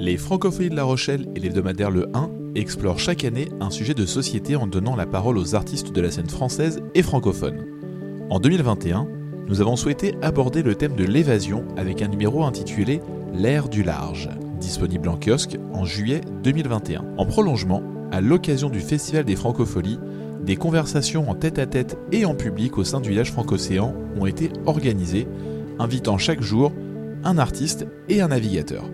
Les Francophonies de La Rochelle et l'hebdomadaire Le 1 explorent chaque année un sujet de société en donnant la parole aux artistes de la scène française et francophone. En 2021, nous avons souhaité aborder le thème de l'évasion avec un numéro intitulé L'ère du large, disponible en kiosque en juillet 2021. En prolongement, à l'occasion du Festival des Francopholies, des conversations en tête-à-tête et en public au sein du village francocéan ont été organisées, invitant chaque jour un artiste et un navigateur.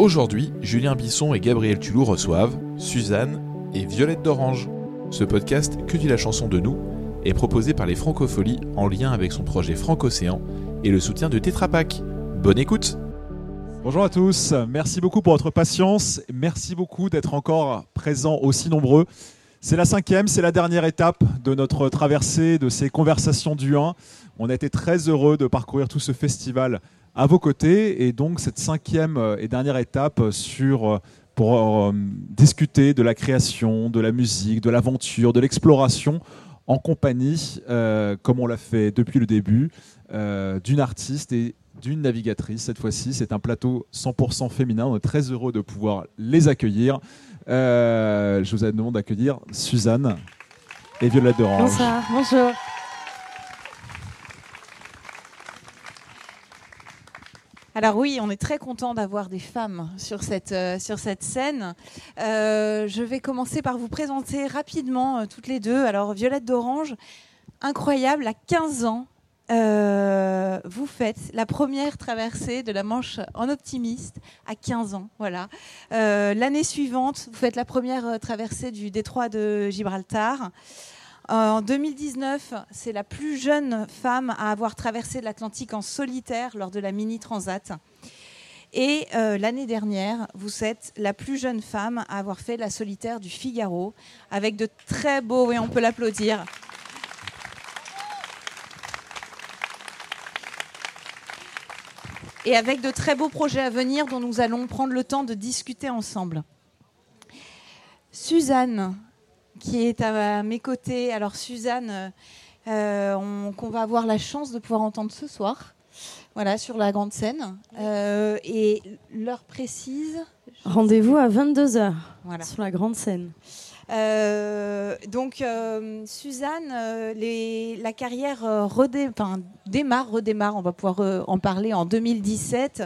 Aujourd'hui, Julien Bisson et Gabriel Tulou reçoivent Suzanne et Violette d'Orange. Ce podcast Que dit la chanson de nous est proposé par les Francopholies en lien avec son projet Francocéan et le soutien de Tetra Pak. Bonne écoute Bonjour à tous, merci beaucoup pour votre patience, merci beaucoup d'être encore présents aussi nombreux. C'est la cinquième, c'est la dernière étape de notre traversée, de ces conversations du 1. On a été très heureux de parcourir tout ce festival à vos côtés. Et donc cette cinquième euh, et dernière étape sur, euh, pour euh, discuter de la création, de la musique, de l'aventure, de l'exploration en compagnie, comme on l'a fait depuis le début, d'une artiste et d'une navigatrice. Cette fois-ci, c'est un plateau 100% féminin. On est très heureux de pouvoir les accueillir. je vous demande d'accueillir Suzanne et Violette de Bonsoir, bonjour. Alors oui, on est très content d'avoir des femmes sur cette, euh, scène. Euh, je vais commencer par vous présenter rapidement euh, toutes les deux. Alors Violette d'Orange, incroyable, à 15 ans, vous faites la première traversée de la Manche en optimiste à 15 ans. Voilà. L'année suivante, vous faites la première traversée du détroit de Gibraltar. En 2019, c'est la plus jeune femme à avoir traversé l'Atlantique en solitaire lors de la Mini Transat. Et euh, l'année dernière, vous êtes la plus jeune femme à avoir fait la solitaire du Figaro, avec de très beaux, et on peut l'applaudir. Et avec de très beaux projets à venir dont nous allons prendre le temps de discuter ensemble. Suzanne, qui est à mes côtés. Alors Suzanne, euh, qu'on va avoir la chance de pouvoir entendre ce soir, voilà, sur la grande scène. Euh, et l'heure précise. Rendez-vous à 22h voilà. sur la grande scène. Euh, donc, euh, Suzanne, euh, la carrière démarre, redémarre, on va pouvoir en parler en 2017.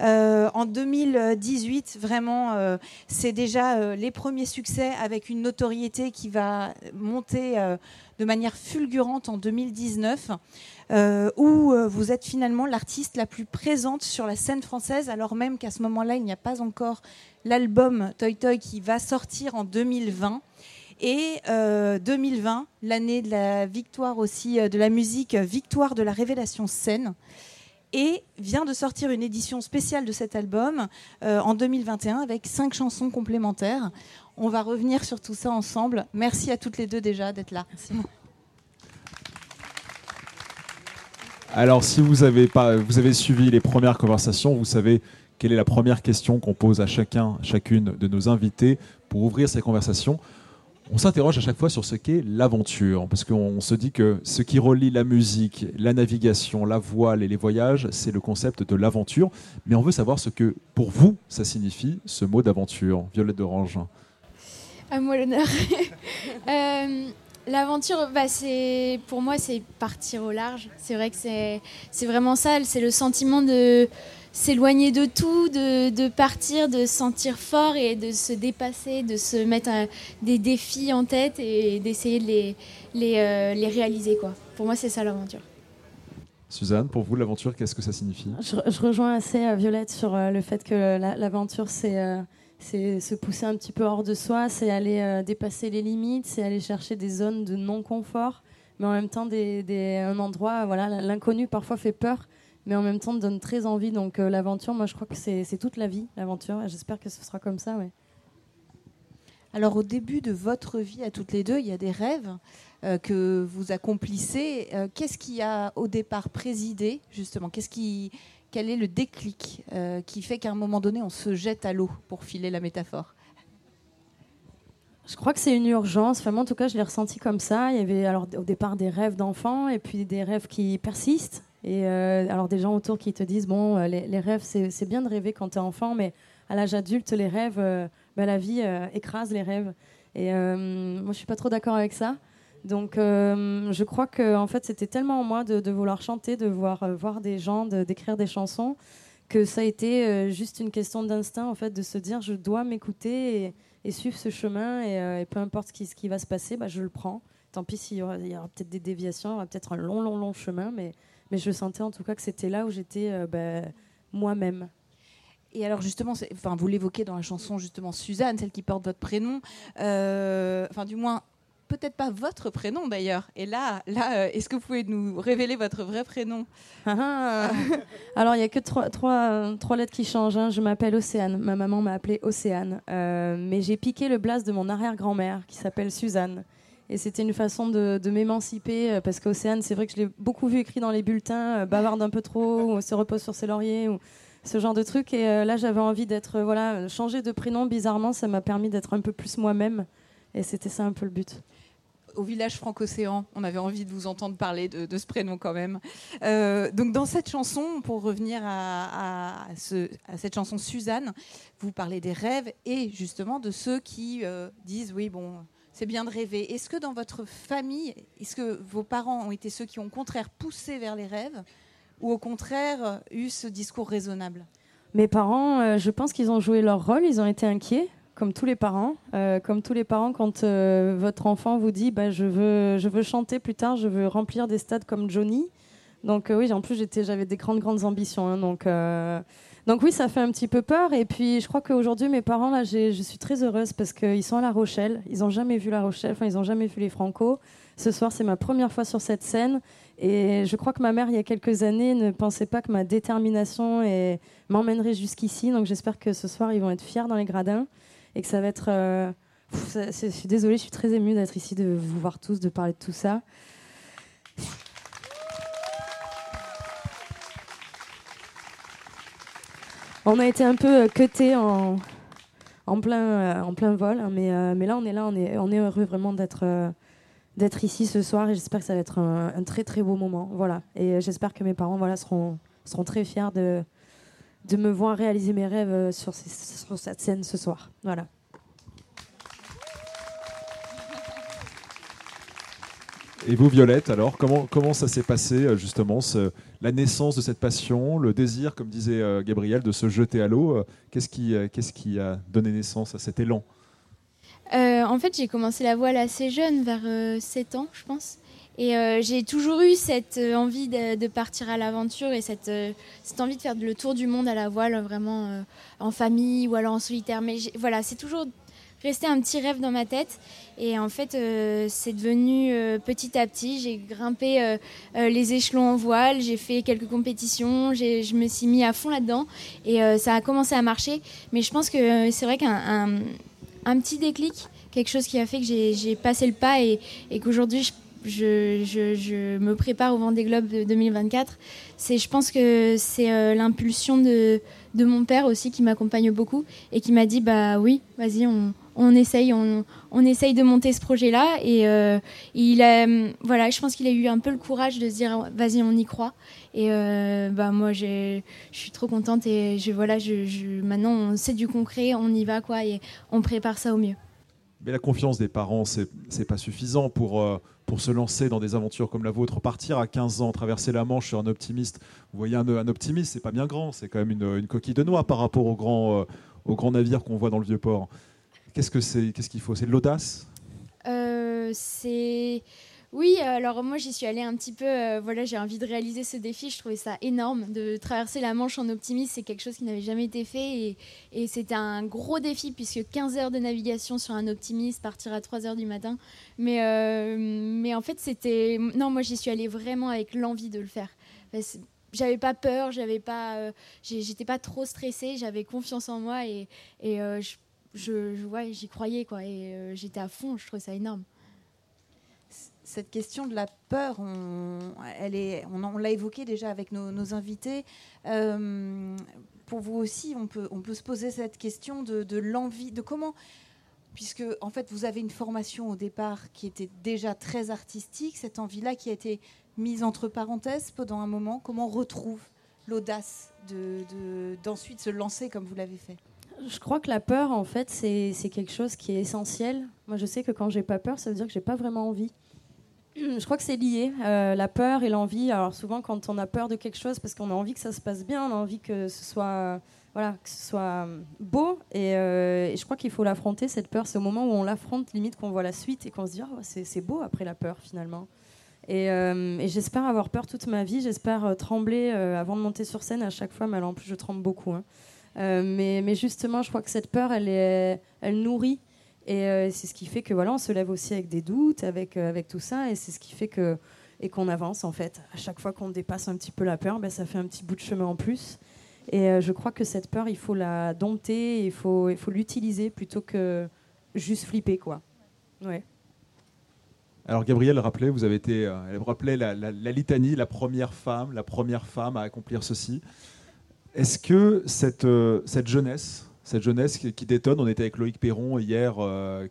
en 2018, vraiment, c'est déjà les premiers succès avec une notoriété qui va monter de manière fulgurante en 2019. où vous êtes finalement l'artiste la plus présente sur la scène française, alors même qu'à ce moment-là, il n'y a pas encore l'album Toy Toy qui va sortir en 2020. Et 2020, euh, l'année de la victoire aussi euh, de la musique, victoire de la révélation scène. Et vient de sortir une édition spéciale de cet album euh, en 2021 avec cinq chansons complémentaires. On va revenir sur tout ça ensemble. Merci à toutes les deux déjà d'être là. Alors, si vous avez, pas, vous avez suivi les premières conversations, vous savez quelle est la première question qu'on pose à chacun, chacune de nos invités pour ouvrir ces conversations on s'interroge à chaque fois sur ce qu'est l'aventure, parce qu'on se dit que ce qui relie la musique, la navigation, la voile et les voyages, c'est le concept de l'aventure. Mais on veut savoir ce que, pour vous, ça signifie, ce mot d'aventure. Violette d'Orange. À moi l'honneur. Euh, l'aventure, bah, pour moi, c'est partir au large. C'est vrai que c'est vraiment ça, c'est le sentiment de s'éloigner de tout, de, partir, de se sentir fort et de se dépasser, de se mettre des défis en tête et d'essayer de les, les, euh, les, réaliser. Quoi. Pour moi, c'est ça l'aventure. Suzanne, pour vous, l'aventure, qu'est-ce que ça signifie? Je, rejoins assez euh, Violette sur euh, le fait que l'aventure, c'est c'est se pousser un petit peu hors de soi, c'est aller dépasser les limites, c'est aller chercher des zones de non-confort, mais en même temps des, des, un endroit, voilà, l'inconnu parfois fait peur, mais en même temps donne très envie. Donc euh, l'aventure, moi je crois que c'est toute la vie, l'aventure. J'espère que ce sera comme ça. Ouais. Alors au début de votre vie à toutes les deux, il y a des rêves euh, que vous accomplissez. Euh, qu'est-ce qui a au départ présidé justement? Qu'est-ce qui, quel est le déclic qui fait qu'à un moment donné on se jette à l'eau pour filer la métaphore? Je crois que c'est une urgence. Enfin, moi, en tout cas, je l'ai ressenti comme ça. Il y avait alors au départ des rêves d'enfants et puis des rêves qui persistent Et alors des gens autour qui te disent, bon, les, rêves, c'est bien de rêver quand tu es enfant, mais à l'âge adulte, les rêves, bah, la vie écrase les rêves. Et moi, je suis pas trop d'accord avec ça. Donc, je crois que en fait, c'était tellement en moi de, vouloir chanter, de voir, des gens, d'écrire des chansons, que ça a été juste une question d'instinct, en fait, de se dire, je dois m'écouter et, suivre ce chemin, et, peu importe ce qui, ce qui, va se passer, bah, je le prends. Tant pis s'il y aura, aura peut-être des déviations, il y aura peut-être un long, long, long chemin, mais, mais je sentais en tout cas que c'était là où j'étais bah, moi-même. Et alors justement, enfin, vous l'évoquez dans la chanson justement Suzanne, celle qui porte votre prénom, euh, enfin du moins peut-être pas votre prénom d'ailleurs. Et là, là, euh, est-ce que vous pouvez nous révéler votre vrai prénom? Ah, ah. Alors il n'y a que trois, trois, trois, lettres qui changent. Hein. Je m'appelle Océane. Ma maman m'a appelée Océane, euh, mais j'ai piqué le blase de mon arrière-grand-mère qui s'appelle Suzanne. Et c'était une façon de, m'émanciper parce qu'Océane, c'est vrai que je l'ai beaucoup vu écrit dans les bulletins, bavarde un peu trop, ou se repose sur ses lauriers. Ou ce genre de truc. Et euh, là, j'avais envie d'être, euh, voilà, changer de prénom. Bizarrement, ça m'a permis d'être un peu plus moi-même. Et c'était ça un peu le but au village Franco-Océan. On avait envie de vous entendre parler de, ce prénom quand même. Euh, donc dans cette chanson, pour revenir à, cette chanson Suzanne, vous parlez des rêves et justement de ceux qui disent oui bon c'est bien de rêver. Est-ce que dans votre famille, est-ce que vos parents ont été ceux qui ont au contraire poussé vers les rêves ou au contraire eu ce discours raisonnable? Mes parents, euh, je pense qu'ils ont joué leur rôle, ils ont été inquiets, comme tous les parents. Euh, comme tous les parents, quand euh, votre enfant vous dit bah, je, veux, je veux chanter plus tard, je veux remplir des stades comme Johnny. Donc oui, en plus j'avais des grandes, grandes ambitions. Hein, donc, donc oui, ça fait un petit peu peur. Et puis je crois qu'aujourd'hui, mes parents, là, je suis très heureuse parce qu'ils sont à La Rochelle. Ils n'ont jamais vu La Rochelle, enfin ils n'ont jamais vu les Franco. Ce soir, c'est ma première fois sur cette scène. Et je crois que ma mère, il y a quelques années, ne pensait pas que ma détermination m'emmènerait jusqu'ici. Donc j'espère que ce soir, ils vont être fiers dans les gradins et que ça va être. Euh, je suis désolée, je suis très émue d'être ici, de vous voir tous, de parler de tout ça. On a été un peu cutés en, en, plein, euh, en plein vol, hein, mais, euh, mais là, on est là, on est, on est heureux vraiment d'être ici ce soir et j'espère que ça va être un, très très beau moment. Voilà. Et j'espère que mes parents voilà, seront, seront très fiers de, de me voir réaliser mes rêves euh, sur, sur cette scène ce soir. Voilà. Et vous, Violette, alors, comment, comment ça s'est passé, euh, justement, la naissance de cette passion, le désir, comme disait euh, Gabriel, de se jeter à l'eau Qu'est-ce qui, qui a donné naissance à cet élan? Euh, en fait, j'ai commencé la voile assez jeune, vers 7 euh, ans, je pense. Et euh, j'ai toujours eu cette envie de, partir à l'aventure et cette, cette, envie de faire le tour du monde à la voile, vraiment en famille ou alors en solitaire. Mais voilà, c'est toujours resté un petit rêve dans ma tête. Et en fait, c'est devenu petit à petit. J'ai grimpé les échelons en voile, j'ai fait quelques compétitions, je me suis mis à fond là-dedans et ça a commencé à marcher. Mais je pense que c'est vrai qu'un un petit déclic, quelque chose qui a fait que j'ai passé le pas et, qu'aujourd'hui je, je, me prépare au Vendée Globe de 2024. C'est, je pense que c'est euh, l'impulsion de, de, mon père aussi qui m'accompagne beaucoup et qui m'a dit bah oui, vas-y, on, on, essaye, on, on, essaye de monter ce projet-là. Et euh, il a, voilà, je pense qu'il a eu un peu le courage de se dire vas-y, on y croit. Et euh, bah moi, je suis trop contente et je, voilà, je, maintenant, on sait du concret, on y va quoi, et on prépare ça au mieux. Mais la confiance des parents, c'est n'est pas suffisant pour, euh, pour se lancer dans des aventures comme la vôtre. Partir à 15 ans, traverser la Manche sur un optimiste. Vous voyez, un, un optimiste, c'est pas bien grand, c'est quand même une, coquille de noix par rapport aux grands, euh, aux grands navires qu'on voit dans le vieux port. Qu'est-ce que c'est Qu'est-ce qu'il faut? C'est de l'audace? C'est oui, alors moi j'y suis allée un petit peu, euh, voilà, j'ai envie de réaliser ce défi, je trouvais ça énorme, de traverser la Manche en optimiste, c'est quelque chose qui n'avait jamais été fait et, c'était un gros défi puisque 15 heures de navigation sur un optimiste, partir à 3 heures du matin, mais, euh, mais en fait c'était, non moi j'y suis allée vraiment avec l'envie de le faire. J'avais pas peur, j'avais pas, euh, j'étais pas trop stressée, j'avais confiance en moi et, je, je, j'y croyais quoi. Et j'étais à fond, je trouvais ça énorme cette question de la peur, on, elle est, on, l'a évoqué déjà avec nos, invités. Euh, pour vous aussi, on peut, se poser cette question de, l'envie, de comment puisque en fait vous avez une formation au départ qui était déjà très artistique, cette envie-là qui a été mise entre parenthèses pendant un moment. Comment on retrouve l'audace d'ensuite de, se lancer comme vous l'avez fait? Je crois que la peur, en fait, c'est quelque chose qui est essentiel. Moi, je sais que quand j'ai pas peur, ça veut dire que j'ai pas vraiment envie. Je crois que c'est lié, euh, la peur et l'envie. Alors souvent, quand on a peur de quelque chose, parce qu'on a envie que ça se passe bien, on a envie que ce soit voilà, que ce soit euh, beau. Euh, et, je crois qu'il faut l'affronter, cette peur. C'est au moment où on l'affronte, limite, qu'on voit la suite et qu'on se dit oh, c'est beau après la peur, finalement. Et, euh, et j'espère avoir peur toute ma vie. J'espère trembler avant de monter sur scène à chaque fois. Mais alors, en plus, je tremble beaucoup. Hein. mais, mais, justement, je crois que cette peur, elle, est, elle nourrit. Et c'est ce qui fait que voilà, on se lève aussi avec des doutes, avec, avec tout ça. Et c'est ce qui fait que et qu'on avance en fait. À chaque fois qu'on dépasse un petit peu la peur, ben, ça fait un petit bout de chemin en plus. Et euh, je crois que cette peur, il faut la dompter, il faut, il faut l'utiliser plutôt que juste flipper, quoi. Ouais. Alors Gabrielle rappelait, vous avez été, euh, elle rappelait la, la, litanie, la première femme, la première femme à accomplir ceci. Est-ce que cette, euh, cette jeunesse, cette jeunesse qui, détonne, on était avec Loïc Perron hier,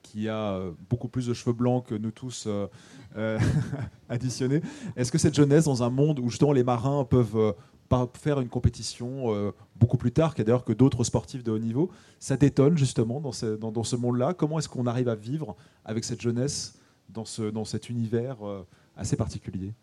qui a beaucoup plus de cheveux blancs que nous tous additionnés. Est-ce que cette jeunesse, dans un monde où justement les marins peuvent faire une compétition euh, beaucoup plus tard, d'ailleurs que d'autres sportifs de haut niveau. Ça détonne justement dans ce, monde-là? Comment est-ce qu'on arrive à vivre avec cette jeunesse dans, ce, dans cet univers euh, assez particulier?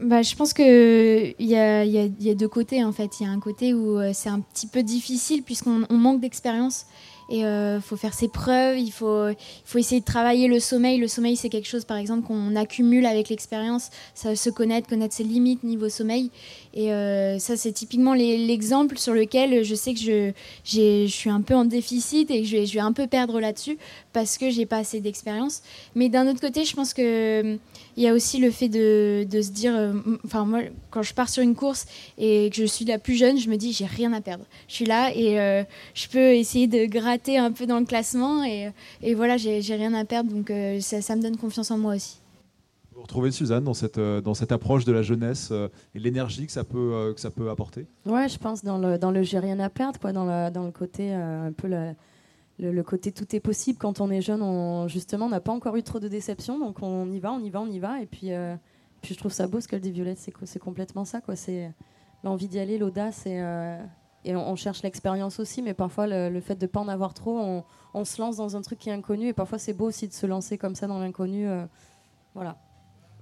Bah, je pense qu'il y a, y, a, y a deux côtés en fait. Il y a un côté où euh, c'est un petit peu difficile puisqu'on manque d'expérience et il euh, faut faire ses preuves, il faut, faut essayer de travailler le sommeil. Le sommeil, c'est quelque chose, par exemple, qu'on accumule avec l'expérience, ça se connaître, connaître ses limites niveau sommeil. Et euh, ça, c'est typiquement l'exemple sur lequel je sais que je, je suis un peu en déficit et que je vais, je vais un peu perdre là-dessus parce que j'ai pas assez d'expérience. Mais d'un autre côté, je pense que il y a aussi le fait de, de se dire, euh, enfin moi, quand je pars sur une course et que je suis la plus jeune, je me dis j'ai rien à perdre. Je suis là et je peux essayer de gratter un peu dans le classement et, et voilà, j'ai rien à perdre, donc euh, ça, ça, me donne confiance en moi aussi. Vous retrouvez Suzanne dans cette, euh, dans cette approche de la jeunesse euh, et l'énergie que, ça peut que ça peut apporter? Ouais, je pense dans le, dans le j'ai rien à perdre, quoi, dans, le, dans le côté un peu le, côté tout est possible. Quand on est jeune, on, justement, on n'a pas encore eu trop de déceptions, donc on y va, on y va, on y va. Et puis, puis je trouve ça beau ce qu'elle dit Violette, c'est complètement ça. C'est l'envie d'y aller, l'audace et, et on, cherche l'expérience aussi, mais parfois le, fait de ne pas en avoir trop, on, se lance dans un truc qui est inconnu, et parfois c'est beau aussi de se lancer comme ça dans l'inconnu. Euh, voilà,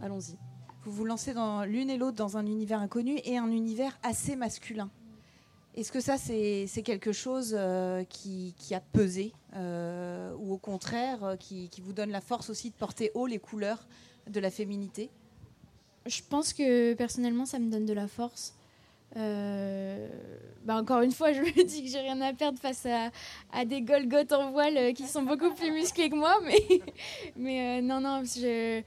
allons-y. Vous vous lancez dans l'une et l'autre dans un univers inconnu et un univers assez masculin. Est-ce que ça, c'est quelque chose euh, qui, a pesé, euh, ou au contraire, qui, qui vous donne la force aussi de porter haut les couleurs de la féminité? Je pense que personnellement, ça me donne de la force. Euh, bah encore une fois, je me dis que j'ai rien à perdre face à, à, des Golgoth en voile euh, qui sont beaucoup plus musclés que moi, mais, mais euh, non, non, je,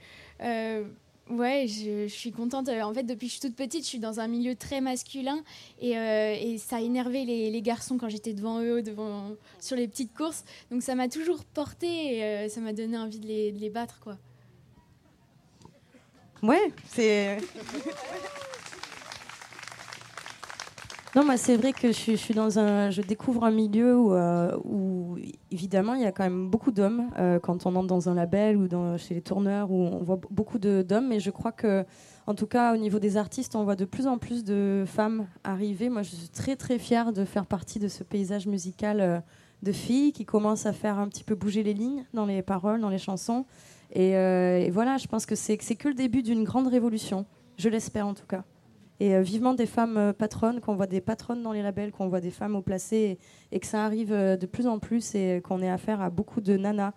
ouais, je, suis contente. En fait, depuis que je suis toute petite, je suis dans un milieu très masculin et, et ça a énervé les, les garçons quand j'étais devant eux, devant, sur les petites courses. Donc ça m'a toujours porté et ça m'a donné envie de les, de les battre, quoi. Ouais, c'est. Non, moi, c'est vrai que je, suis dans un, je découvre un milieu où, euh, évidemment, il y a quand même beaucoup d'hommes euh, quand on entre dans un label ou dans, chez les tourneurs où on voit beaucoup d'hommes. Mais je crois que, en tout cas, au niveau des artistes, on voit de plus en plus de femmes arriver. Moi, je suis très très fière de faire partie de ce paysage musical euh, de filles qui commencent à faire un petit peu bouger les lignes dans les paroles, dans les chansons. Et voilà, je pense que c'est que le début d'une grande révolution. Je l'espère en tout cas. Et euh, vivement des femmes euh, patronnes, qu'on voit des patronnes dans les labels, qu'on voit des femmes au placé et, que ça arrive euh, de plus en plus et qu'on ait affaire à beaucoup de nanas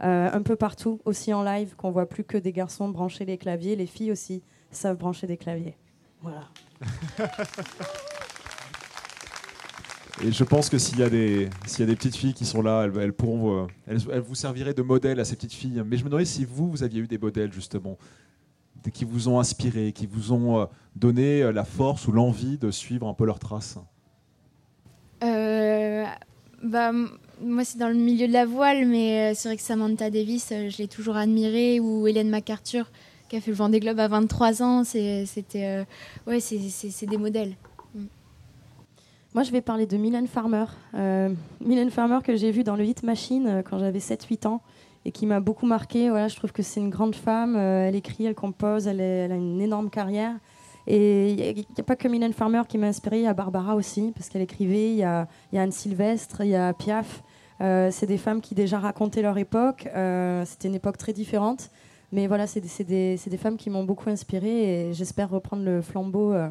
un peu partout, aussi en live, qu'on voit plus que des garçons brancher les claviers, les filles aussi savent brancher des claviers. Voilà. Et je pense que s'il y, y a des petites filles qui sont là, elles, pourront, elles, vous serviraient de modèle à ces petites filles. Mais je me demandais si vous, vous aviez eu des modèles justement qui vous ont inspiré, qui vous ont euh, donné euh, la force ou l'envie de suivre un peu leurs traces? Euh, bah, Moi, c'est dans le milieu de la voile, mais c'est vrai que Samantha Davis, je l'ai toujours admirée, ou Hélène MacArthur, qui a fait le Vendée Globe à 23 ans, c'était, ouais, c'est, des modèles. Moi, je vais parler de Mylène Farmer. Euh, Mylène Farmer que j'ai vue dans le Hit Machine quand j'avais 7-8 ans et qui m'a beaucoup marqué. Voilà, je trouve que c'est une grande femme. Euh, elle écrit, elle compose, elle, a une énorme carrière. Et il n'y a, pas que Mylène Farmer qui m'a inspirée, il y a Barbara aussi, parce qu'elle écrivait, il y a, Anne Sylvestre, il y a Piaf. Euh, c'est des femmes qui déjà racontaient leur époque. Euh, C'était une époque très différente. Mais voilà, c'est des, femmes qui m'ont beaucoup inspirée et j'espère reprendre le flambeau euh,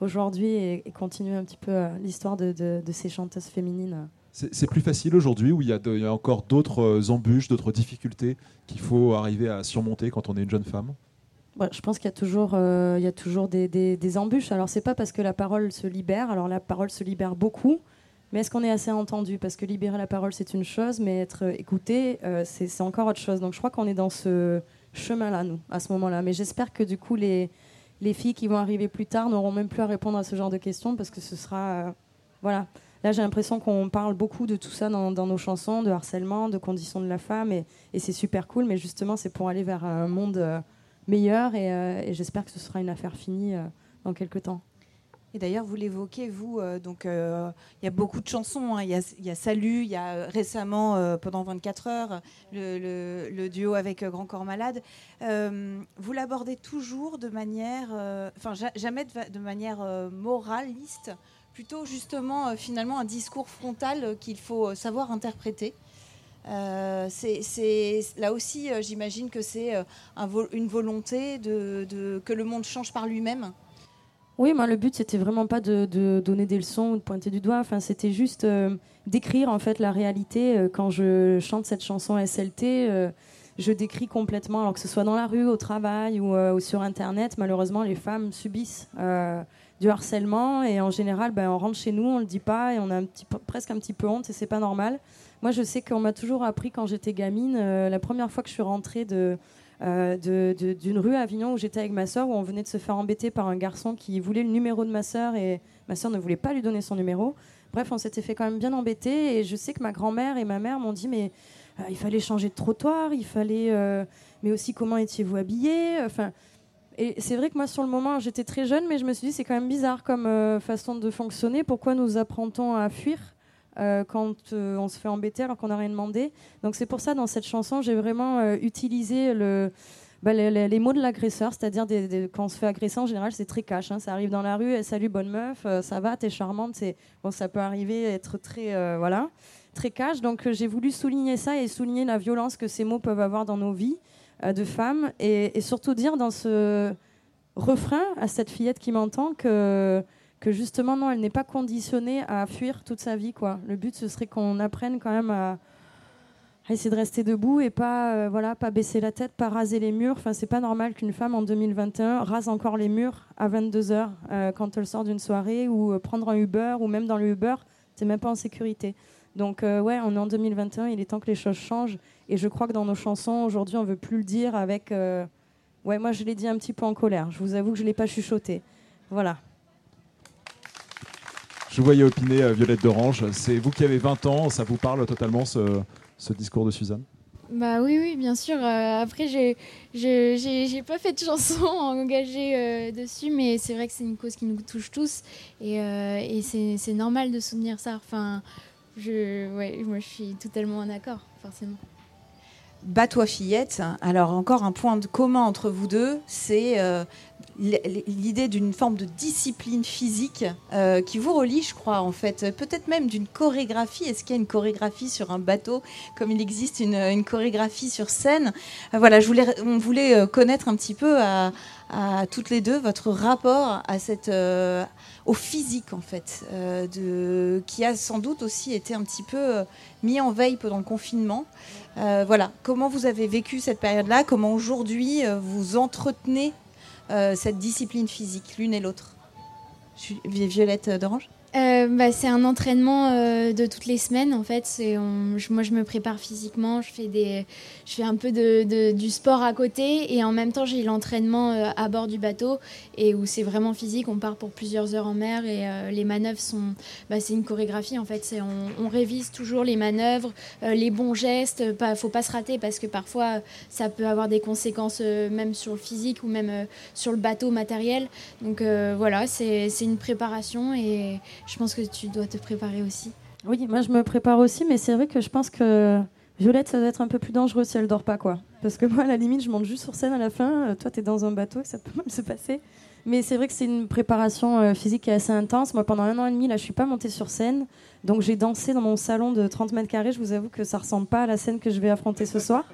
aujourd'hui et, continuer un petit peu l'histoire de, ces chanteuses féminines. C'est plus facile aujourd'hui où il y, a encore d'autres euh, embûches, d'autres difficultés qu'il faut arriver à surmonter quand on est une jeune femme? Je pense qu'il y a toujours, euh, des, embûches. Alors, c'est pas parce que la parole se libère. Alors, la parole se libère beaucoup. Mais est-ce qu'on est assez entendu? Parce que libérer la parole, c'est une chose, mais être écouté, euh, c'est encore autre chose. Donc, je crois qu'on est dans ce chemin-là, nous, à ce moment-là. Mais j'espère que, du coup, les, les filles qui vont arriver plus tard n'auront même plus à répondre à ce genre de questions parce que ce sera. Voilà. Là, j'ai l'impression qu'on parle beaucoup de tout ça dans, nos chansons, de harcèlement, de conditions de la femme, et, c'est super cool. Mais justement, c'est pour aller vers un monde euh, meilleur, et, euh, et j'espère que ce sera une affaire finie euh, dans quelques temps. Et d'ailleurs, vous l'évoquez, vous, donc il y a beaucoup de chansons. Il hein. y, y, a Salut, il y a récemment, pendant 24 heures, le, duo avec Grand Corps Malade. vous l'abordez toujours de manière, enfin jamais de manière moraliste, plutôt justement finalement un discours frontal qu'il faut savoir interpréter. Euh, c'est là aussi, j'imagine que c'est une volonté de, que le monde change par lui-même. Oui, moi le but c'était vraiment pas de, donner des leçons ou de pointer du doigt. Enfin, c'était juste euh, d'écrire en fait la réalité. Euh, quand je chante cette chanson SLT, euh, je décris complètement, alors que ce soit dans la rue, au travail ou sur Internet. Malheureusement, les femmes subissent du harcèlement et en général, ben, on rentre chez nous, on le dit pas et on a un petit, presque un petit peu honte et c'est pas normal. Moi, je sais qu'on m'a toujours appris quand j'étais gamine. la première fois que je suis rentrée de euh, d'une rue à Avignon où j'étais avec ma soeur, où on venait de se faire embêter par un garçon qui voulait le numéro de ma soeur et ma soeur ne voulait pas lui donner son numéro. Bref, on s'était fait quand même bien embêter et je sais que ma grand-mère et ma mère m'ont dit mais euh, il fallait changer de trottoir, il fallait, euh, mais aussi comment étiez-vous habillé Enfin, et c'est vrai que moi sur le moment j'étais très jeune, mais je me suis dit c'est quand même bizarre comme euh, façon de fonctionner. Pourquoi nous apprend-on à fuir euh, quand euh, on se fait embêter alors qu'on n'a rien demandé? Donc c'est pour ça, dans cette chanson, j'ai vraiment utilisé bah, les, mots de l'agresseur, c'est-à-dire quand on se fait agresser, en général, c'est très cash. Hein. Ça arrive dans la rue, salut bonne meuf, ça va, t'es charmante. Bon, ça peut arriver, être très voilà, très cash. Donc j'ai voulu souligner ça et souligner la violence que ces mots peuvent avoir dans nos vies de femmes et, surtout dire dans ce refrain à cette fillette qui m'entend que justement non, elle n'est pas conditionnée à fuir toute sa vie quoi. Le but ce serait qu'on apprenne quand même à, essayer de rester debout et pas euh, voilà, pas baisser la tête, pas raser les murs. Enfin, c'est pas normal qu'une femme en 2021 rase encore les murs à 22 h euh, quand elle sort d'une soirée ou euh, prendre un Uber ou même dans le Uber, c'est même pas en sécurité. Donc ouais, on est en 2021, il est temps que les choses changent et je crois que dans nos chansons aujourd'hui, on veut plus le dire avec euh, ouais, moi je l'ai dit un petit peu en colère. Je vous avoue que je l'ai pas chuchoté. Voilà. Je vous voyais opiner, euh, Violette d'Orange. C'est vous qui avez 20 ans, ça vous parle totalement ce, ce discours de Suzanne? Bah oui, oui, bien sûr. Euh, après, j'ai pas fait de chanson engagée euh, dessus, mais c'est vrai que c'est une cause qui nous touche tous et, euh, et c'est normal de soutenir ça. Enfin, je, ouais, moi, je suis totalement en accord, forcément. Bat-toi fillette. Alors encore un point de commun entre vous deux, c'est euh, l'idée d'une forme de discipline physique euh, qui vous relie, je crois, en fait. Peut-être même d'une chorégraphie. Est-ce qu'il y a une chorégraphie sur un bateau, comme il existe une, chorégraphie sur scène? Euh, Voilà, je voulais, on voulait connaître un petit peu à, toutes les deux votre rapport à cette, au physique, en fait, qui a sans doute aussi été un petit peu mis en veille pendant le confinement. Euh, voilà, comment vous avez vécu cette période-là? Comment aujourd'hui vous entretenez cette discipline physique, l'une et l'autre? Violette d'Orange euh, bah, c'est un entraînement euh, de toutes les semaines en fait. Moi je me prépare physiquement, je fais, un peu du sport à côté et en même temps j'ai l'entraînement euh, à bord du bateau et où c'est vraiment physique. On part pour plusieurs heures en mer et les manœuvres sont, bah, c'est une chorégraphie en fait. On, révise toujours les manœuvres, les bons gestes. Pas, faut pas se rater parce que parfois ça peut avoir des conséquences même sur le physique ou même sur le bateau matériel. Donc voilà, c'est une préparation et je pense que tu dois te préparer aussi. Oui, moi je me prépare aussi, mais c'est vrai que je pense que Violette, ça doit être un peu plus dangereux si elle dort pas, quoi. Parce que moi, à la limite, je monte juste sur scène à la fin. Euh, toi, tu es dans un bateau, ça peut même se passer. Mais c'est vrai que c'est une préparation euh, physique qui est assez intense. Moi, pendant un an et demi, là, je suis pas montée sur scène. Donc, j'ai dansé dans mon salon de 30 mètres carrés. Je vous avoue que ça ressemble pas à la scène que je vais affronter ce soir.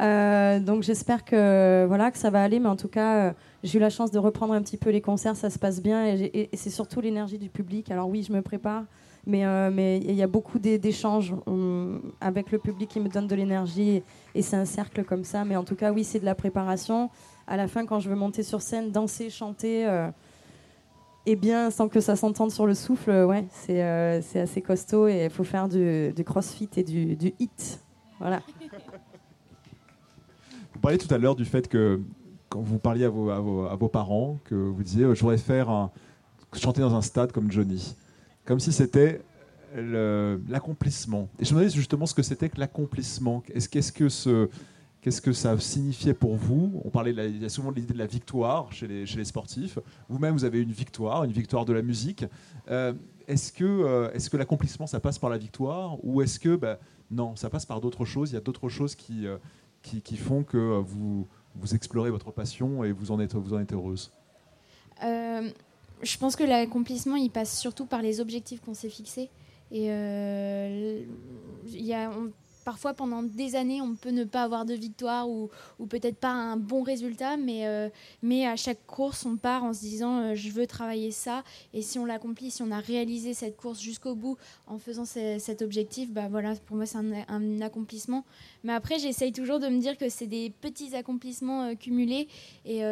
Euh, donc, j'espère que, voilà, que ça va aller. Mais en tout cas, j'ai eu la chance de reprendre un petit peu les concerts. Ça se passe bien. et c'est surtout l'énergie du public. Alors, oui, je me prépare. Mais euh, mais il y a beaucoup d'échanges avec le public qui me donne de l'énergie et c'est un cercle comme ça. Mais en tout cas, oui, c'est de la préparation. À la fin, quand je veux monter sur scène, danser, chanter, euh, et bien sans que ça s'entende sur le souffle, ouais, c'est euh, assez costaud et il faut faire du, crossfit et du, du hit. Voilà. Vous parliez tout à l'heure du fait que quand vous parliez à vos, parents, que vous disiez je voudrais faire chanter dans un stade comme Johnny comme si c'était l'accomplissement. Et je me demandais justement ce que c'était que l'accomplissement. Qu'est-ce que ça signifiait pour vous? On parlait, il y a souvent l'idée de la victoire chez les, sportifs. Vous-même, vous avez une victoire, une victoire de la musique. Euh, est-ce que, euh, est-ce que l'accomplissement, ça passe par la victoire? Ou est-ce que, ben, non, ça passe par d'autres choses? Il y a d'autres choses euh, qui, font que vous, vous explorez votre passion et vous en êtes, heureuse je pense que l'accomplissement, il passe surtout par les objectifs qu'on s'est fixés. Et euh, y a, parfois pendant des années, on peut ne pas avoir de victoire ou, peut-être pas un bon résultat, mais, euh, mais à chaque course, on part en se disant euh, je veux travailler ça. Et si on l'accomplit, si on a réalisé cette course jusqu'au bout en faisant cet objectif, bah voilà, pour moi, c'est un, accomplissement. Mais après, j'essaye toujours de me dire que c'est des petits accomplissements euh, cumulés et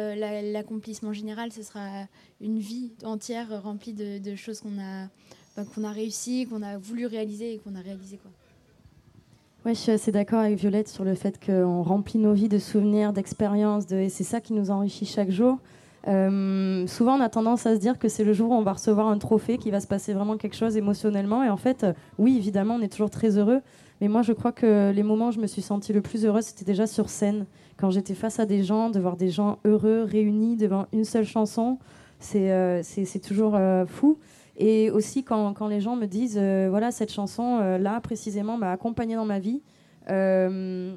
l'accomplissement général, ce sera une vie entière remplie de, choses qu'on a, bah, qu'on a réussi, qu'on a voulu réaliser et qu'on a réalisé. Quoi. Ouais, je suis assez d'accord avec Violette sur le fait qu'on remplit nos vies de souvenirs, d'expériences, de... et c'est ça qui nous enrichit chaque jour. Euh, souvent, on a tendance à se dire que c'est le jour où on va recevoir un trophée, qui va se passer vraiment quelque chose émotionnellement. Et en fait, euh, oui, évidemment, on est toujours très heureux. Mais moi, je crois que les moments où je me suis sentie le plus heureuse, c'était déjà sur scène. Quand j'étais face à des gens, de voir des gens heureux, réunis devant une seule chanson, c'est euh, toujours fou. Et aussi quand, quand, les gens me disent, euh, voilà, cette chanson-là, euh, précisément, m'a accompagnée dans ma vie, euh,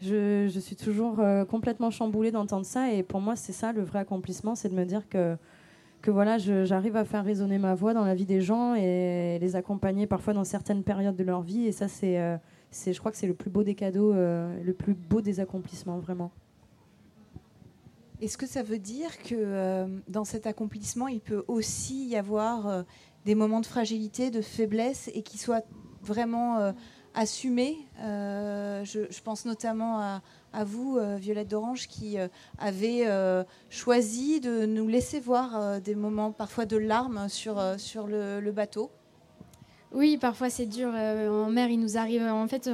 je, je, suis toujours complètement chamboulée d'entendre ça. Et pour moi, c'est ça le vrai accomplissement, c'est de me dire que, que voilà, j'arrive à faire résonner ma voix dans la vie des gens et les accompagner parfois dans certaines périodes de leur vie. Et ça, c'est, je crois que c'est le plus beau des cadeaux, le plus beau des accomplissements, vraiment. Est-ce que ça veut dire que euh, dans cet accomplissement, il peut aussi y avoir euh, des moments de fragilité, de faiblesse, et qui soient vraiment euh, assumés je, pense notamment à, vous, Violette d'Orange, qui avez choisi de nous laisser voir des moments parfois de larmes sur, sur le bateau? Oui, parfois c'est dur. Euh, en mer, il nous arrive. En fait,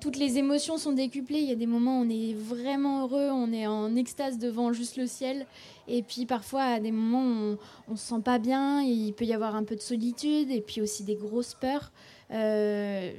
toutes les émotions sont décuplées. Il y a des moments où on est vraiment heureux, on est en extase devant juste le ciel. Et puis parfois, à des moments où on, ne se sent pas bien. Il peut y avoir un peu de solitude et puis aussi des grosses peurs. Euh,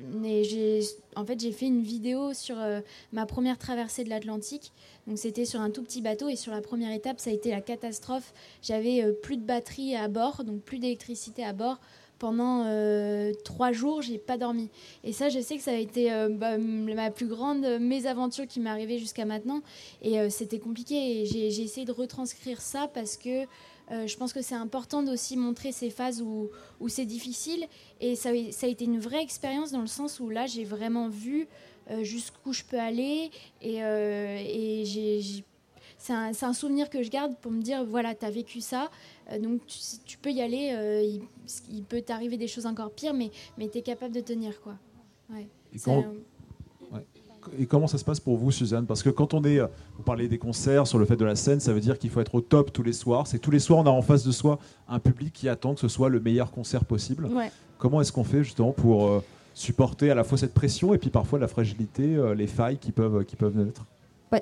en fait, j'ai fait une vidéo sur euh, ma première traversée de l'Atlantique. Donc c'était sur un tout petit bateau et sur la première étape, ça a été la catastrophe. J'avais plus de batterie à bord, donc plus d'électricité à bord pendant euh, trois jours, j'ai pas dormi. Et ça, je sais que ça a été euh, bah, ma plus grande mésaventure qui m'est arrivée jusqu'à maintenant. Et euh, c'était compliqué. J'ai essayé de retranscrire ça parce que je pense que c'est important d'aussi montrer ces phases où, c'est difficile. Et ça, a été une vraie expérience dans le sens où là, j'ai vraiment vu jusqu'où je peux aller. Et, c'est un, un, souvenir que je garde pour me dire voilà, tu as vécu ça, euh, donc tu, peux y aller, euh, il, peut t'arriver des choses encore pires, mais, mais tu es capable de tenir. Quoi. Et, comment ça se passe pour vous, Suzanne? Parce que quand on est, euh, vous parlez des concerts, sur le fait de la scène, ça veut dire qu'il faut être au top tous les soirs. C'est tous les soirs, on a en face de soi un public qui attend que ce soit le meilleur concert possible. Comment est-ce qu'on fait justement pour supporter à la fois cette pression et puis parfois la fragilité, les failles qui peuvent, qui peuvent naître?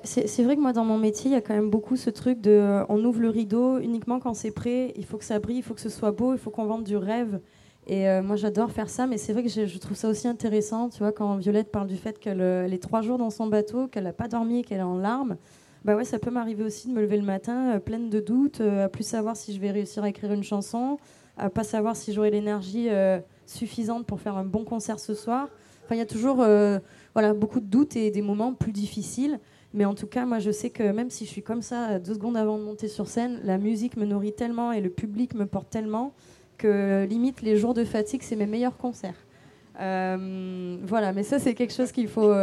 C'est vrai que moi, dans mon métier, il y a quand même beaucoup ce truc de euh, on ouvre le rideau uniquement quand c'est prêt, il faut que ça brille, il faut que ce soit beau, il faut qu'on vende du rêve. Et euh, moi, j'adore faire ça, mais c'est vrai que je, trouve ça aussi intéressant, tu vois, quand Violette parle du fait qu'elle est trois jours dans son bateau, qu'elle n'a pas dormi, qu'elle est en larmes. Bah ouais, ça peut m'arriver aussi de me lever le matin euh, pleine de doutes, à plus savoir si je vais réussir à écrire une chanson, à pas savoir si j'aurai l'énergie euh, suffisante pour faire un bon concert ce soir. Enfin, il y a toujours euh, voilà, beaucoup de doutes et des moments plus difficiles. Mais en tout cas, moi, je sais que même si je suis comme ça deux secondes avant de monter sur scène, la musique me nourrit tellement et le public me porte tellement que limite les jours de fatigue, c'est mes meilleurs concerts. Euh, voilà, mais ça, c'est quelque chose qu'il faut,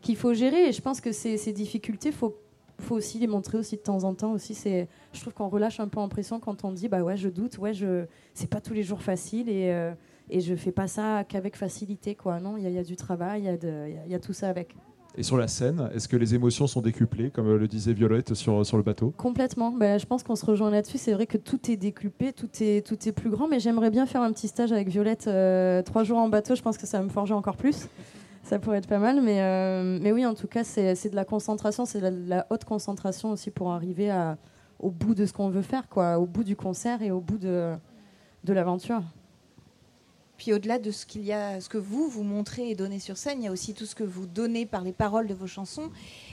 qu'il faut gérer. Et je pense que ces, difficultés, faut faut aussi les montrer aussi de temps en temps aussi je trouve qu'on relâche un peu en pression quand on dit bah ouais je doute ouais je c'est pas tous les jours facile et euh, et je fais pas ça qu'avec facilité quoi non il y, a du travail il y, y, y, a tout ça avec et sur la scène, est-ce que les émotions sont décuplées, comme le disait Violette sur, sur le bateau? Complètement. Ben, je pense qu'on se rejoint là-dessus. C'est vrai que tout est décuplé, tout est, tout est plus grand, mais j'aimerais bien faire un petit stage avec Violette euh, trois jours en bateau. Je pense que ça va me forger encore plus ça pourrait être pas mal. Mais, euh, mais oui, en tout cas, c'est de la concentration, c'est de, la haute concentration aussi pour arriver à, au bout de ce qu'on veut faire, quoi, au bout du concert et au bout de, de l'aventure. Puis au-delà de ce qu'il y a, ce que vous vous montrez et donnez sur scène, il y a aussi tout ce que vous donnez par les paroles de vos chansons.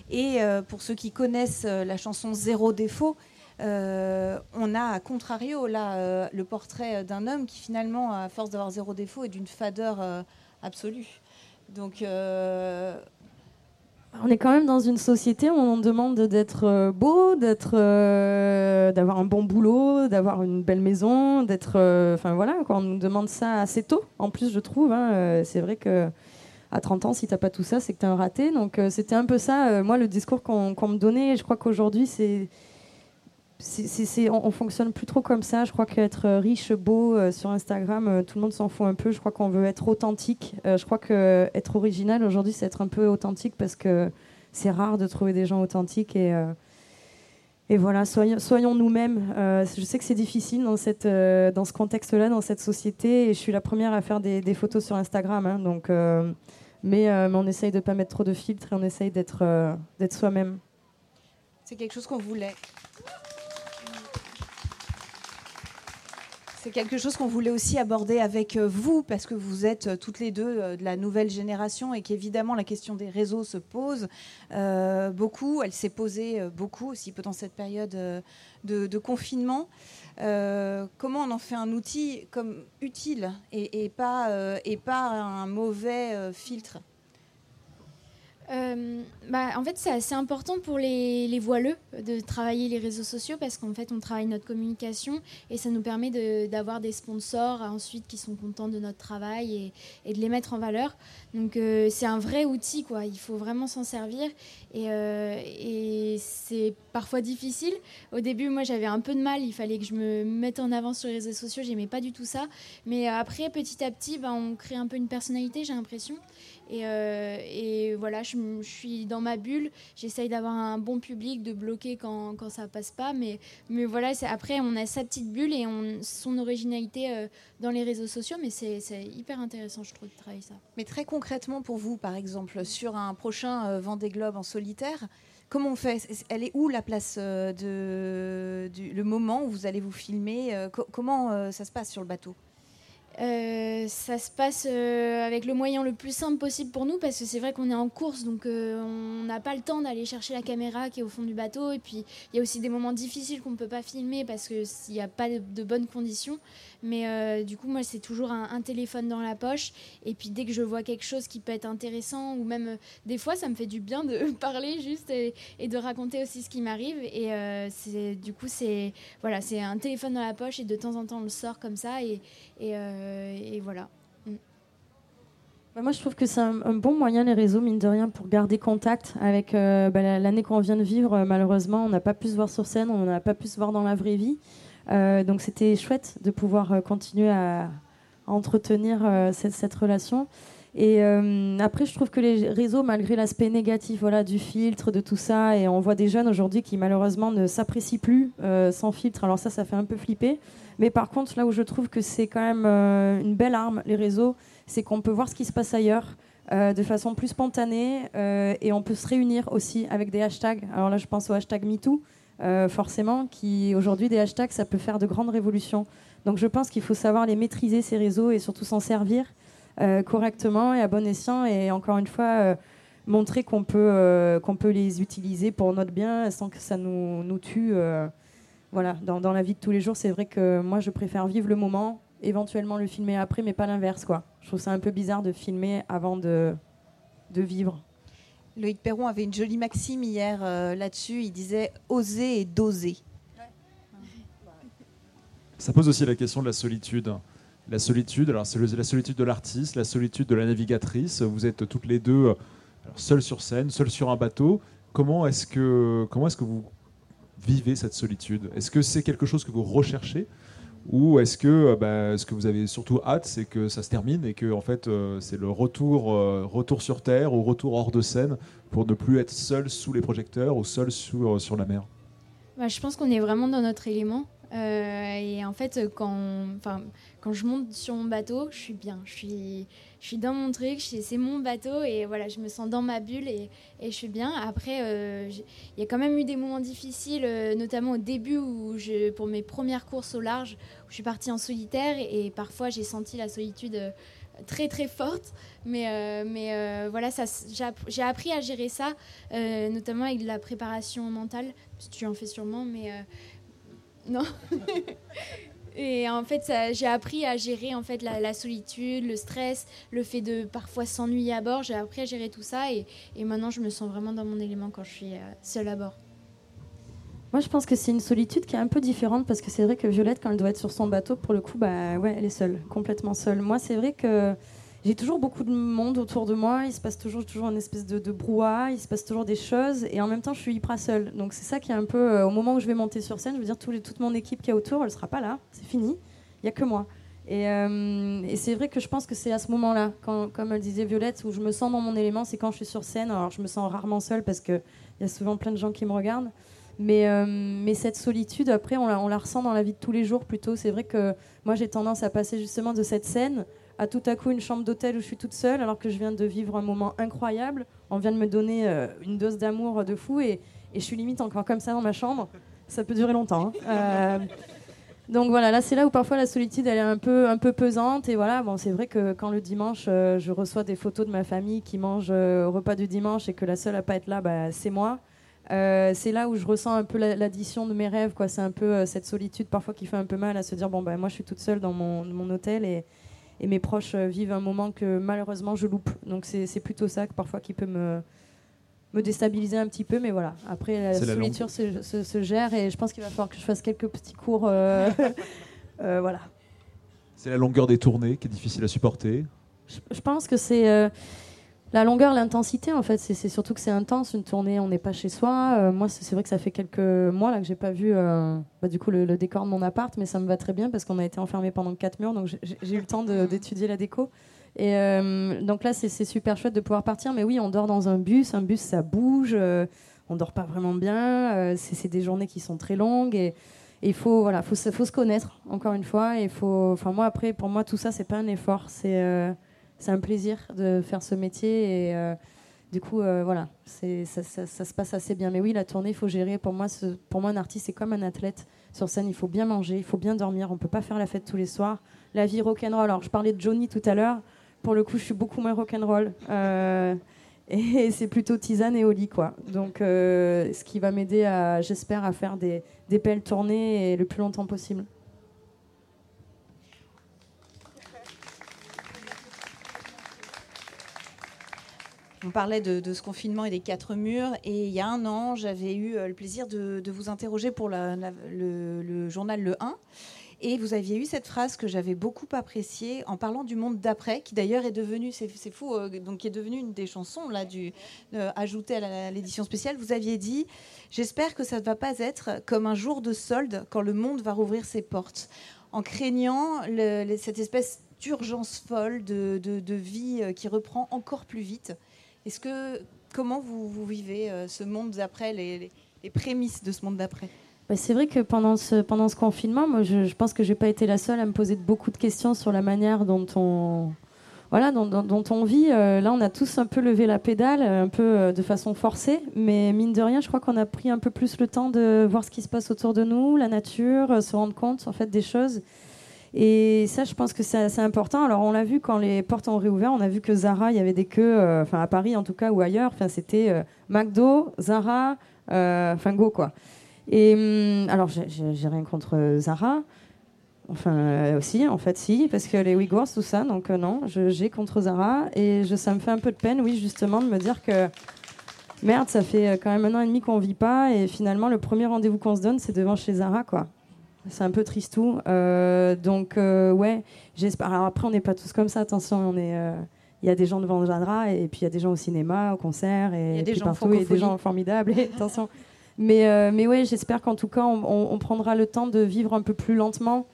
Et euh, pour ceux qui connaissent euh, la chanson Zéro défaut, on a à contrario là le portrait d'un homme qui finalement, à force d'avoir zéro défaut, est d'une fadeur absolue. Donc, euh, on est quand même dans une société où on demande d'être euh, beau, d'être, euh, d'avoir un bon boulot, d'avoir une belle maison, d'être, enfin voilà, on nous demande ça assez tôt. En plus, je trouve, hein, c'est vrai que à 30 ans, si t'as pas tout ça, c'est que tu es un raté. Donc c'était un peu ça, moi, le discours qu'on, qu'on me donnait. Je crois qu'aujourd'hui, c'est c'est, on, fonctionne plus trop comme ça. Je crois qu'être riche, beau euh, sur Instagram, euh, tout le monde s'en fout un peu. Je crois qu'on veut être authentique. Euh, je crois que être original aujourd'hui, c'est être un peu authentique parce que c'est rare de trouver des gens authentiques et voilà, soyons, nous-mêmes. je sais que c'est difficile dans, ce contexte-là, dans cette société, et je suis la première à faire des, photos sur Instagram. Hein, donc, mais, on essaye de ne pas mettre trop de filtres et on essaye d'être soi-même. C'est quelque chose qu'on voulait. C'est quelque chose qu'on voulait aussi aborder avec euh, vous, parce que vous êtes euh, toutes les deux euh, de la nouvelle génération et qu'évidemment la question des réseaux se pose beaucoup. Elle s'est posée beaucoup aussi pendant cette période de, confinement. comment on en fait un outil comme utile et, pas, et pas un mauvais filtre? Euh, bah, en fait, c'est assez important pour les, voileux de travailler les réseaux sociaux parce qu'en fait, on travaille notre communication et ça nous permet d'avoir des sponsors ensuite qui sont contents de notre travail et, de les mettre en valeur. Donc, euh, c'est un vrai outil, quoi. Il faut vraiment s'en servir et, euh, et c'est parfois difficile. Au début, moi, j'avais un peu de mal. Il fallait que je me mette en avant sur les réseaux sociaux. J'aimais pas du tout ça. Mais après, petit à petit, bah, on crée un peu une personnalité, j'ai l'impression. Et, euh, et, voilà, je, suis dans ma bulle. J'essaye d'avoir un bon public, de bloquer quand, quand ça passe pas. Mais, mais voilà, après, on a sa petite bulle et on, son originalité euh, dans les réseaux sociaux. Mais c'est hyper intéressant, je trouve, de travailler ça. Mais très concrètement, pour vous, par exemple, sur un prochain euh, Vendée Globe en solitaire, comment on fait? Elle est où la place de, du, le moment où vous allez vous filmer Comment ça se passe sur le bateau? Euh, ça se passe euh, avec le moyen le plus simple possible pour nous parce que c'est vrai qu'on est en course donc euh, on n'a pas le temps d'aller chercher la caméra qui est au fond du bateau. Et puis il y a aussi des moments difficiles qu'on ne peut pas filmer parce qu'il n'y a pas de, bonnes conditions mais du coup moi c'est toujours un, téléphone dans la poche et puis dès que je vois quelque chose qui peut être intéressant ou même des fois ça me fait du bien de parler juste et, de raconter aussi ce qui m'arrive et c'est du coup c'est voilà c'est un téléphone dans la poche et de temps en temps on le sort comme ça et, euh, voilà. Mm. Bah, moi, je trouve que c'est un, bon moyen, les réseaux, mine de rien, pour garder contact avec euh, bah, l'année qu'on vient de vivre. Euh, malheureusement, on n'a pas pu se voir sur scène, on n'a pas pu se voir dans la vraie vie. Donc, c'était chouette de pouvoir continuer à, entretenir cette, cette, relation. Et après, je trouve que les réseaux, malgré l'aspect négatif voilà, du filtre, de tout ça, et on voit des jeunes aujourd'hui qui malheureusement ne s'apprécient plus sans filtre. Alors ça, ça fait un peu flipper. Mais par contre, là où je trouve que c'est quand même euh, une belle arme, les réseaux, c'est qu'on peut voir ce qui se passe ailleurs. Euh, de façon plus spontanée euh, et on peut se réunir aussi avec des hashtags. Alors là, je pense au hashtag MeToo, forcément, qui aujourd'hui, des hashtags, ça peut faire de grandes révolutions. Donc je pense qu'il faut savoir les maîtriser, ces réseaux, et surtout s'en servir correctement et à bon escient. Et encore une fois, montrer qu'on peut, peut les utiliser pour notre bien sans que ça nous, nous tue voilà, dans, la vie de tous les jours, c'est vrai que moi, je préfère vivre le moment éventuellement le filmer après, mais pas l'inverse, quoi. Je trouve ça un peu bizarre de filmer avant de, de vivre. Loïc Perron avait une jolie maxime hier euh, là-dessus. Il disait oser et doser. Ça pose aussi la question de la solitude. La solitude, alors c'est la solitude de l'artiste, la solitude de la navigatrice. Vous êtes toutes les deux seules sur scène, seules sur un bateau. Comment comment est-ce que vous vivez cette solitude? Est-ce que c'est quelque chose que vous recherchez? Ou est-ce que euh, bah, ce que vous avez surtout hâte, c'est que ça se termine et que en fait euh, c'est le retour, euh, retour sur terre ou retour hors de scène pour ne plus être seul sous les projecteurs ou seul sur, sur la mer? Bah, Je pense qu'on est vraiment dans notre élément. et en fait, quand, quand je monte sur mon bateau, je suis bien. Je suis, je suis dans mon truc, c'est mon bateau et voilà, je me sens dans ma bulle et, je suis bien. Après, euh, il y a quand même eu des moments difficiles, euh, notamment au début où je, pour mes premières courses au large, où je suis partie en solitaire et, parfois j'ai senti la solitude euh, très très forte. Mais, mais voilà, j'ai appris à gérer ça, notamment avec de la préparation mentale. Tu en fais sûrement, mais non. Et en fait, j'ai appris à gérer en fait la, solitude, le stress, le fait de parfois s'ennuyer à bord. J'ai appris à gérer tout ça et, et, maintenant je me sens vraiment dans mon élément quand je suis euh, seule à bord. Moi, je pense que c'est une solitude qui est un peu différente parce que c'est vrai que Violette, quand elle doit être sur son bateau, pour le coup, bah ouais, elle est seule, complètement seule. Moi, c'est vrai que j'ai toujours beaucoup de monde autour de moi, il se passe toujours, toujours une espèce de, de brouhaha, il se passe toujours des choses, et en même temps, je suis hyper seule. Donc c'est ça qui est un peu, euh, au moment où je vais monter sur scène, je veux dire, toute mon équipe qui est autour, elle sera pas là, c'est fini, il y a que moi. Et, euh, c'est vrai que je pense que c'est à ce moment-là, comme elle disait Violette, où je me sens dans mon élément, c'est quand je suis sur scène. Alors je me sens rarement seule parce qu'il y a souvent plein de gens qui me regardent. Mais, euh, cette solitude, après, on la ressent dans la vie de tous les jours plutôt. C'est vrai que moi, j'ai tendance à passer justement de cette scène à tout à coup une chambre d'hôtel où je suis toute seule alors que je viens de vivre un moment incroyable. On vient de me donner euh, une dose d'amour de fou et, et, je suis limite encore comme ça dans ma chambre. Ça peut durer longtemps. Hein. Euh, donc voilà, là c'est là où parfois la solitude elle est un peu, un peu pesante et voilà, bon c'est vrai que quand le dimanche euh, je reçois des photos de ma famille qui mange au repas du dimanche et que la seule à pas être là, bah, c'est moi. c'est là où je ressens un peu l'addition de mes rêves, quoi. C'est un peu cette solitude parfois qui fait un peu mal à se dire bon bah moi je suis toute seule dans mon, mon hôtel et, et mes proches euh, vivent un moment que malheureusement je loupe. Donc c'est plutôt ça que parfois qui peut me, me déstabiliser un petit peu. Mais voilà, après la solitude se, se, gère et je pense qu'il va falloir que je fasse quelques petits cours. Euh, euh, voilà. C'est la longueur des tournées qui est difficile à supporter. Je, pense que c'est la longueur, l'intensité, en fait, c'est surtout que c'est intense. Une tournée, on n'est pas chez soi. Euh, moi, c'est vrai que ça fait quelques mois là que j'ai pas vu, euh, bah, du coup, le, décor de mon appart, mais ça me va très bien parce qu'on a été enfermé pendant quatre murs, donc j'ai eu le temps d'étudier la déco. Et euh, donc là, c'est super chouette de pouvoir partir. Mais oui, on dort dans un bus. Un bus, ça bouge. on dort pas vraiment bien. c'est des journées qui sont très longues et il faut voilà, faut se connaître encore une fois. Et faut, enfin moi après, pour moi, tout ça, c'est pas un effort. C'est c'est un plaisir de faire ce métier et euh, du coup, euh, voilà, ça, se passe assez bien. Mais oui, la tournée, il faut gérer. Pour moi, un artiste, c'est comme un athlète. Sur scène, il faut bien manger, il faut bien dormir. On peut pas faire la fête tous les soirs. La vie rock'n'roll. Alors, je parlais de Johnny tout à l'heure. Pour le coup, je suis beaucoup moins rock'n'roll. Euh, et c'est plutôt tisane et au lit, quoi. Donc, ce qui va m'aider, j'espère, à faire des, des belles tournées le plus longtemps possible. On parlait de, ce confinement et des quatre murs. Et il y a un an, j'avais eu euh, le plaisir de, vous interroger pour le, journal Le 1. Et vous aviez eu cette phrase que j'avais beaucoup appréciée en parlant du monde d'après, qui d'ailleurs est devenu, c'est fou, euh, donc qui est devenue une des chansons là euh, ajoutée à l'édition spéciale. Vous aviez dit, j'espère que ça ne va pas être comme un jour de solde quand le monde va rouvrir ses portes, en craignant cette espèce d'urgence folle de, vie qui reprend encore plus vite. Est-ce que comment vous, vivez euh, ce monde d'après, les, prémices de ce monde d'après? Bah, c'est vrai que pendant ce, pendant ce confinement, moi, je, pense que je n'ai pas été la seule à me poser beaucoup de questions sur la manière dont on, voilà, dont, on vit. Euh, là, on a tous un peu levé la pédale, un peu euh, de façon forcée, mais mine de rien, je crois qu'on a pris un peu plus le temps de voir ce qui se passe autour de nous, la nature, se rendre compte en fait des choses. Et ça, je pense que c'est assez important. Alors, on l'a vu quand les portes ont réouvert, on a vu que Zara, il y avait des queues, euh, enfin à Paris en tout cas ou ailleurs. Enfin, c'était euh, McDo, Zara, euh, enfin Go quoi. Et hum, alors, j'ai rien contre Zara. Enfin, aussi, en fait, si, parce que les Uyghurs, tout ça, donc non, j'ai contre Zara. Et je, ça me fait un peu de peine, oui, justement, de me dire que merde, ça fait quand même un an et demi qu'on vit pas, et finalement, le premier rendez-vous qu'on se donne, c'est devant chez Zara, quoi. C'est un peu tristou. Euh, donc, euh, ouais, j'espère. Alors après, on n'est pas tous comme ça, attention, on est. Euh, il y a des gens devant Zara, et puis il y a des gens au cinéma, au concert, et, des gens partout, et des gens formidables. attention. Mais, mais ouais, j'espère qu'en tout cas, on, prendra le temps de vivre un peu plus lentement.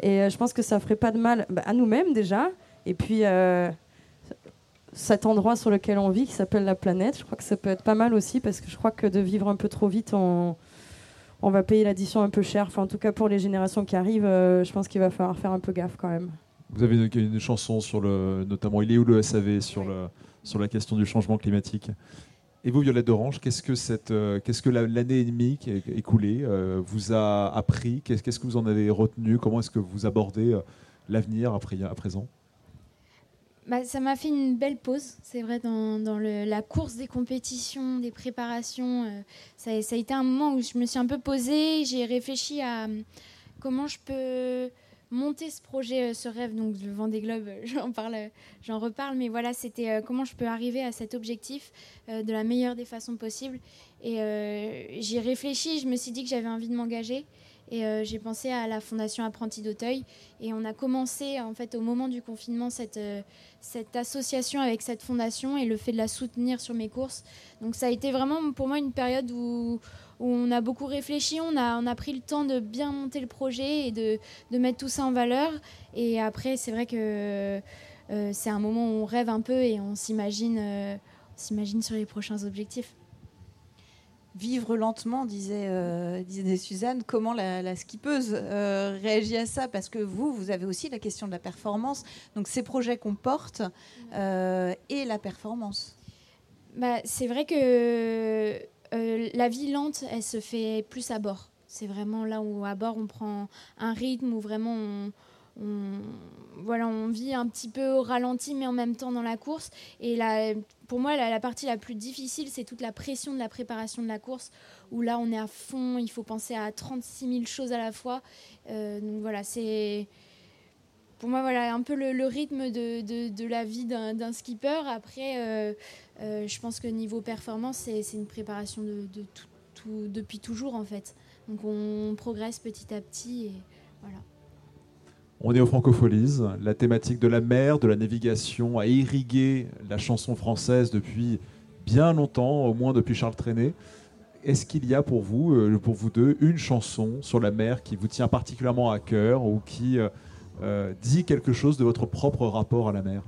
Et je pense que ça ferait pas de mal bah, à nous-mêmes déjà. Et puis, cet endroit sur lequel on vit, qui s'appelle la planète, je crois que ça peut être pas mal aussi, parce que je crois que de vivre un peu trop vite, on on va payer l'addition un peu cher. Enfin, en tout cas, pour les générations qui arrivent, euh, je pense qu'il va falloir faire un peu gaffe quand même. Vous avez une, chanson sur le, notamment Il est où le SAV sur, le, sur la question du changement climatique? Et vous, Violette d'Orange, qu'est-ce que, cette, euh, qu'est-ce que l'année et demie qui est écoulée euh, vous a appris? Qu'est-ce, que vous en avez retenu? Comment est-ce que vous abordez l'avenir à présent? Bah, ça m'a fait une belle pause, c'est vrai, dans, la course des compétitions, des préparations. Euh, ça, a été un moment où je me suis un peu posée, j'ai réfléchi à euh, comment je peux monter ce projet, euh, ce rêve, donc le Vendée Globe, j'en parle, j'en reparle, mais voilà, c'était comment je peux arriver à cet objectif de la meilleure des façons possibles. Et j'ai réfléchi, je me suis dit que j'avais envie de m'engager. Et euh, j'ai pensé à la Fondation Apprenti d'Auteuil. Et on a commencé, en fait, au moment du confinement, cette, euh, cette association avec cette fondation et le fait de la soutenir sur mes courses. Donc ça a été vraiment pour moi une période où, on a beaucoup réfléchi, on a, pris le temps de bien monter le projet et de, mettre tout ça en valeur. Et après, c'est vrai que euh, c'est un moment où on rêve un peu et on s'imagine sur les prochains objectifs vivre lentement, disait, euh, disait Suzanne. Comment la, la skippeuse euh, réagit à ça? Parce que vous, vous avez aussi la question de la performance. Donc ces projets qu'on porte euh, et la performance. Bah, c'est vrai que la vie lente, elle se fait plus à bord. C'est vraiment là où à bord on prend un rythme, où vraiment on, voilà, on vit un petit peu au ralenti, mais en même temps dans la course. Et pour moi, la, partie la plus difficile, c'est toute la pression de la préparation de la course, où là, on est à fond, il faut penser à 36 000 choses à la fois. Euh, donc voilà, c'est pour moi voilà un peu le, rythme de, de, la vie d'un skipper. Après, euh, euh, je pense que niveau performance, c'est une préparation de, tout, depuis toujours en fait. Donc on progresse petit à petit et voilà. On est au Francopholies. La thématique de la mer, de la navigation a irrigué la chanson française depuis bien longtemps, au moins depuis Charles Trenet. Est-ce qu'il y a pour vous, euh, pour vous deux, une chanson sur la mer qui vous tient particulièrement à cœur ou qui euh, euh, dit quelque chose de votre propre rapport à la mer?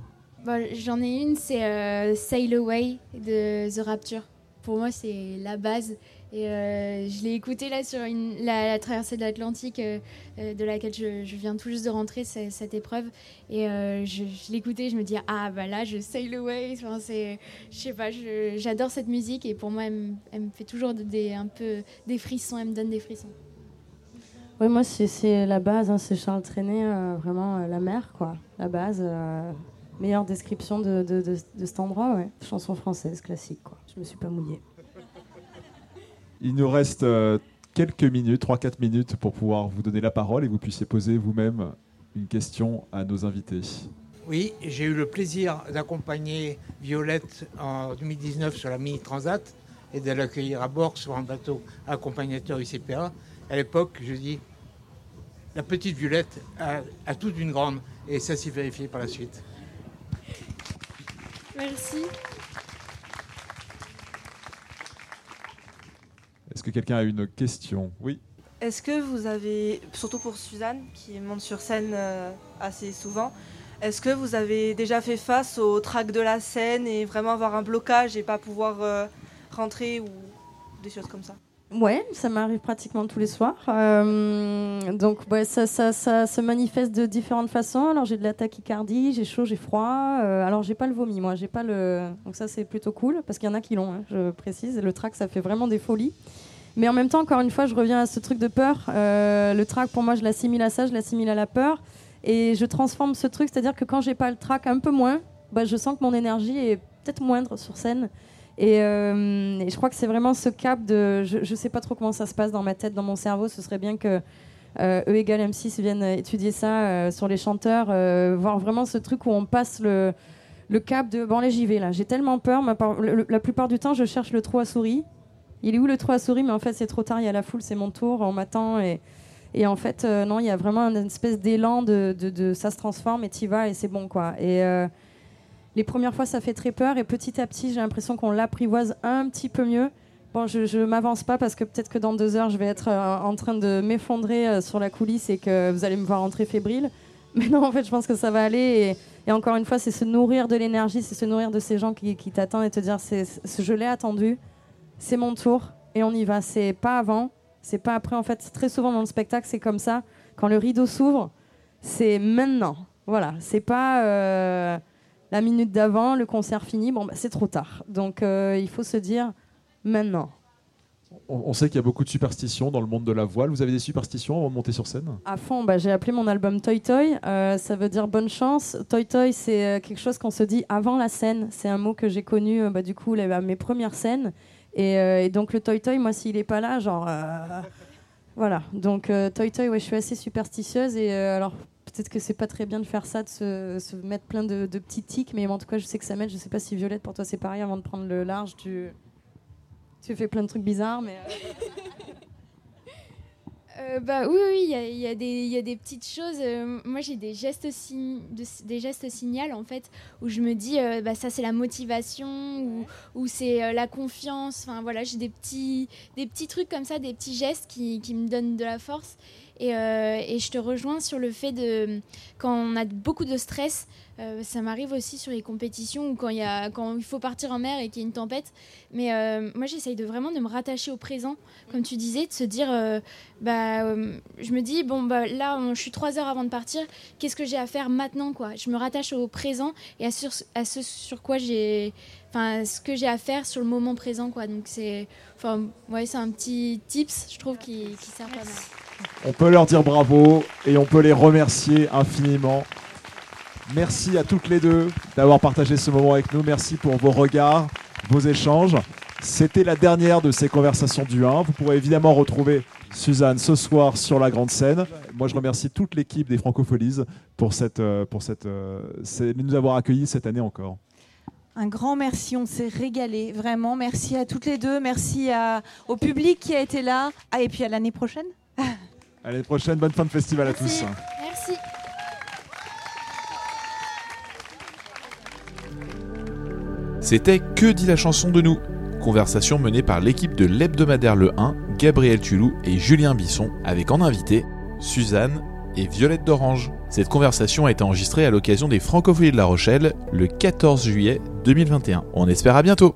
J'en ai une, c'est Sail Away de The Rapture. Pour moi, c'est la base. Et euh, je l'ai écouté là sur la, traversée de l'Atlantique, euh, euh, de laquelle je, viens tout juste de rentrer, cette épreuve. Et je, je l'écoutais, je me dis ah bah là je sail away. Enfin, c'est, je sais pas, j'adore cette musique et pour moi elle, me fait toujours un peu des frissons, elle me donne des frissons. Oui, moi c'est, la base, hein, c'est Charles Trenet, vraiment la mer quoi, la base. meilleure description de, de, de, cet endroit, ouais. Chanson française classique quoi. Je me suis pas mouillée. Il nous reste euh, quelques minutes, 3-4 minutes pour pouvoir vous donner la parole et vous puissiez poser vous-même une question à nos invités. Oui, j'ai eu le plaisir d'accompagner Violette en 2019 sur la Mini Transat et de l'accueillir à bord sur un bateau accompagnateur ICPA. À l'époque, je dis, la petite Violette a, a toute une grande, et ça s'est vérifié par la suite. Merci. Est-ce que quelqu'un a une question? Oui. Est-ce que vous avez, surtout pour Suzanne, qui monte sur scène euh, assez souvent, est-ce que vous avez déjà fait face au trac de la scène et vraiment avoir un blocage et pas pouvoir euh, rentrer ou des choses comme ça? Ouais, ça m'arrive pratiquement tous les soirs. Euh, donc ça, ça, ça, se manifeste de différentes façons. Alors j'ai de la tachycardie, j'ai chaud, j'ai froid. alors j'ai pas le vomi, moi, j'ai pas le. Donc ça c'est plutôt cool parce qu'il y en a qui l'ont. Hein, je précise. Le trac, ça fait vraiment des folies. Mais en même temps, encore une fois, je reviens à ce truc de peur. Euh, le trac, pour moi, je l'assimile à ça, je l'assimile à la peur. Et je transforme ce truc, c'est-à-dire que quand j'ai pas le trac un peu moins, bah, je sens que mon énergie est peut-être moindre sur scène. Et, euh, je crois que c'est vraiment ce cap de. Je ne sais pas trop comment ça se passe dans ma tête, dans mon cerveau. Ce serait bien que E égale M6 viennent étudier ça sur les chanteurs, voir vraiment ce truc où on passe le, le cap de bon, allez, j'y vais là. J'ai tellement peur. la plupart du temps, je cherche le trou à souris. Il est où le trou à souris? Mais en fait, c'est trop tard, il y a la foule, c'est mon tour, on m'attend. Et, et en fait, non, il y a vraiment une espèce d'élan de, de, ça se transforme et y vas et c'est bon quoi. Et les premières fois, ça fait très peur et petit à petit, j'ai l'impression qu'on l'apprivoise un petit peu mieux. Bon, je ne m'avance pas parce que peut-être que dans deux heures, je vais être euh, en train de m'effondrer euh, sur la coulisse et que vous allez me voir entrer fébrile. Mais non, en fait, je pense que ça va aller. Et, encore une fois, c'est se nourrir de l'énergie, c'est se nourrir de ces gens qui, t'attendent et te dire je l'ai attendu, c'est mon tour et on y va. C'est pas avant, c'est pas après. En fait, très souvent dans le spectacle, c'est comme ça. Quand le rideau s'ouvre, c'est maintenant. Voilà, c'est pas. Euh, la minute d'avant, le concert fini, bon, bah, c'est trop tard. Donc euh, il faut se dire maintenant. On, sait qu'il y a beaucoup de superstitions dans le monde de la voile. Vous avez des superstitions avant de monter sur scène? À fond, bah, j'ai appelé mon album Toy Toy. Euh, ça veut dire bonne chance. Toy Toy, c'est quelque chose qu'on se dit avant la scène. C'est un mot que j'ai connu bah, du coup à mes premières scènes. Et, donc le Toy Toy, moi, s'il n'est pas là, genre. voilà. Donc Toy Toy, ouais, je suis assez superstitieuse. Et alors peut-être que c'est pas très bien de faire ça, de se, mettre plein de, petits tics, mais en tout cas, je sais que ça m'aide. Je sais pas si Violette, pour toi, c'est pareil. Avant de prendre le large, tu, tu fais plein de trucs bizarres, mais. Euh. Euh, bah oui, oui, il y, y, a des petites choses. Euh, moi, j'ai des gestes, des gestes signal en fait, où je me dis, bah, ça c'est la motivation, ou, ou c'est la confiance. Enfin voilà, j'ai des petits, des petits trucs comme ça, des petits gestes qui, qui me donnent de la force. Euh, et, je te rejoins sur le fait de quand on a beaucoup de stress, euh, ça m'arrive aussi sur les compétitions ou quand, il faut partir en mer et qu'il y a une tempête. Mais euh, moi, j'essaye de vraiment de me rattacher au présent, comme tu disais, de se dire, bah, je me dis, bon, bah, là, je suis trois heures avant de partir, qu'est-ce que j'ai à faire maintenant Je me rattache au présent et à, ce sur quoi j'ai. Enfin, ce que j'ai à faire sur le moment présent. Donc, c'est. Enfin, ouais, c'est un petit tips, je trouve, qui, qui sert pas mal. On peut leur dire bravo et on peut les remercier infiniment. Merci à toutes les deux d'avoir partagé ce moment avec nous. Merci pour vos regards, vos échanges. C'était la dernière de ces conversations du 1. Vous pourrez évidemment retrouver Suzanne ce soir sur la grande scène. Moi, je remercie toute l'équipe des Francopholies pour, cette, euh, pour cette, euh, nous avoir accueillis cette année encore. Un grand merci, on s'est régalé, vraiment. Merci à toutes les deux, merci au public qui a été là. Ah, et puis à l'année prochaine. À l'année prochaine, bonne fin de festival à tous. Merci. C'était Que dit la chanson de nous? Conversation menée par l'équipe de l'hebdomadaire Le 1, Gabriel Tulou et Julien Bisson, avec en invité Suzanne et Violette d'Orange. Cette conversation a été enregistrée à l'occasion des Francophonies de La Rochelle le 14 juillet 2021. On espère à bientôt